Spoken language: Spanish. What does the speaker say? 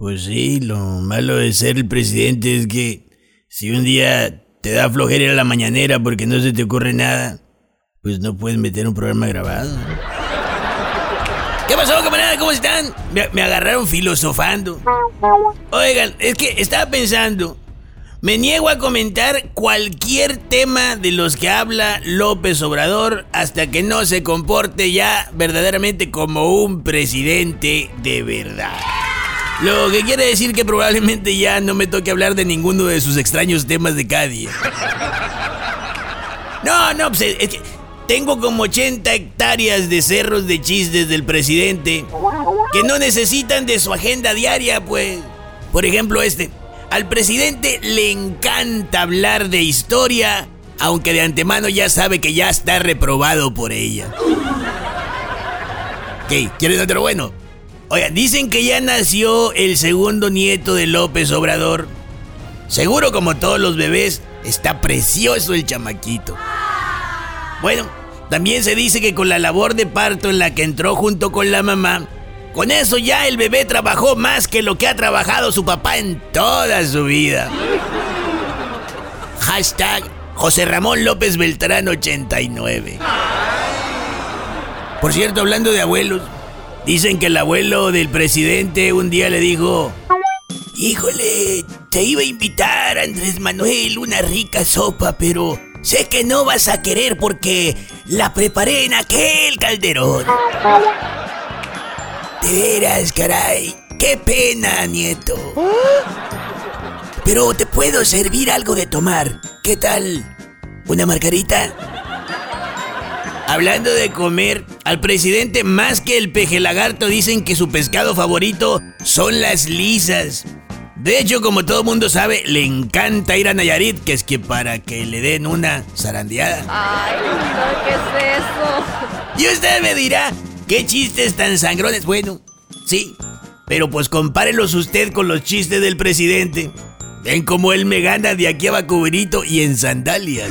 Pues sí, lo malo de ser el presidente es que si un día te da flojera a la mañanera porque no se te ocurre nada, pues no puedes meter un programa grabado. ¿Qué pasó, camarada? ¿Cómo están? Me agarraron filosofando. Oigan, es que estaba pensando. Me niego a comentar cualquier tema de los que habla López Obrador hasta que no se comporte ya verdaderamente como un presidente de verdad. Lo que quiere decir que probablemente ya no me toque hablar de ninguno de sus extraños temas de cada día. No, no, pues es que tengo como 80 hectáreas de cerros de chistes del presidente que no necesitan de su agenda diaria, pues. Por ejemplo, este. Al presidente le encanta hablar de historia, aunque de antemano ya sabe que ya está reprobado por ella. ¿Qué? ¿Quieres otro bueno? Oiga, dicen que ya nació el segundo nieto de López Obrador. Seguro como todos los bebés, está precioso el chamaquito. Bueno, también se dice que con la labor de parto en la que entró junto con la mamá, con eso ya el bebé trabajó más que lo que ha trabajado su papá en toda su vida. Hashtag José Ramón López Beltrán 89. Por cierto, hablando de abuelos, dicen que el abuelo del presidente un día le dijo, Híjole, te iba a invitar, Andrés Manuel, una rica sopa, pero sé que no vas a querer porque la preparé en aquel calderón. De veras, caray. Qué pena, nieto. Pero te puedo servir algo de tomar. ¿Qué tal? ¿Una margarita? Hablando de comer, al presidente más que el peje lagarto dicen que su pescado favorito son las lisas. De hecho, como todo mundo sabe, le encanta ir a Nayarit, que es que para que le den una zarandeada. Ay, no, ¿qué es eso? Y usted me dirá, ¿qué chistes tan sangrones? Bueno, sí, pero pues compárelos usted con los chistes del presidente. Ven cómo él me gana de aquí a Vacuberito y en sandalias.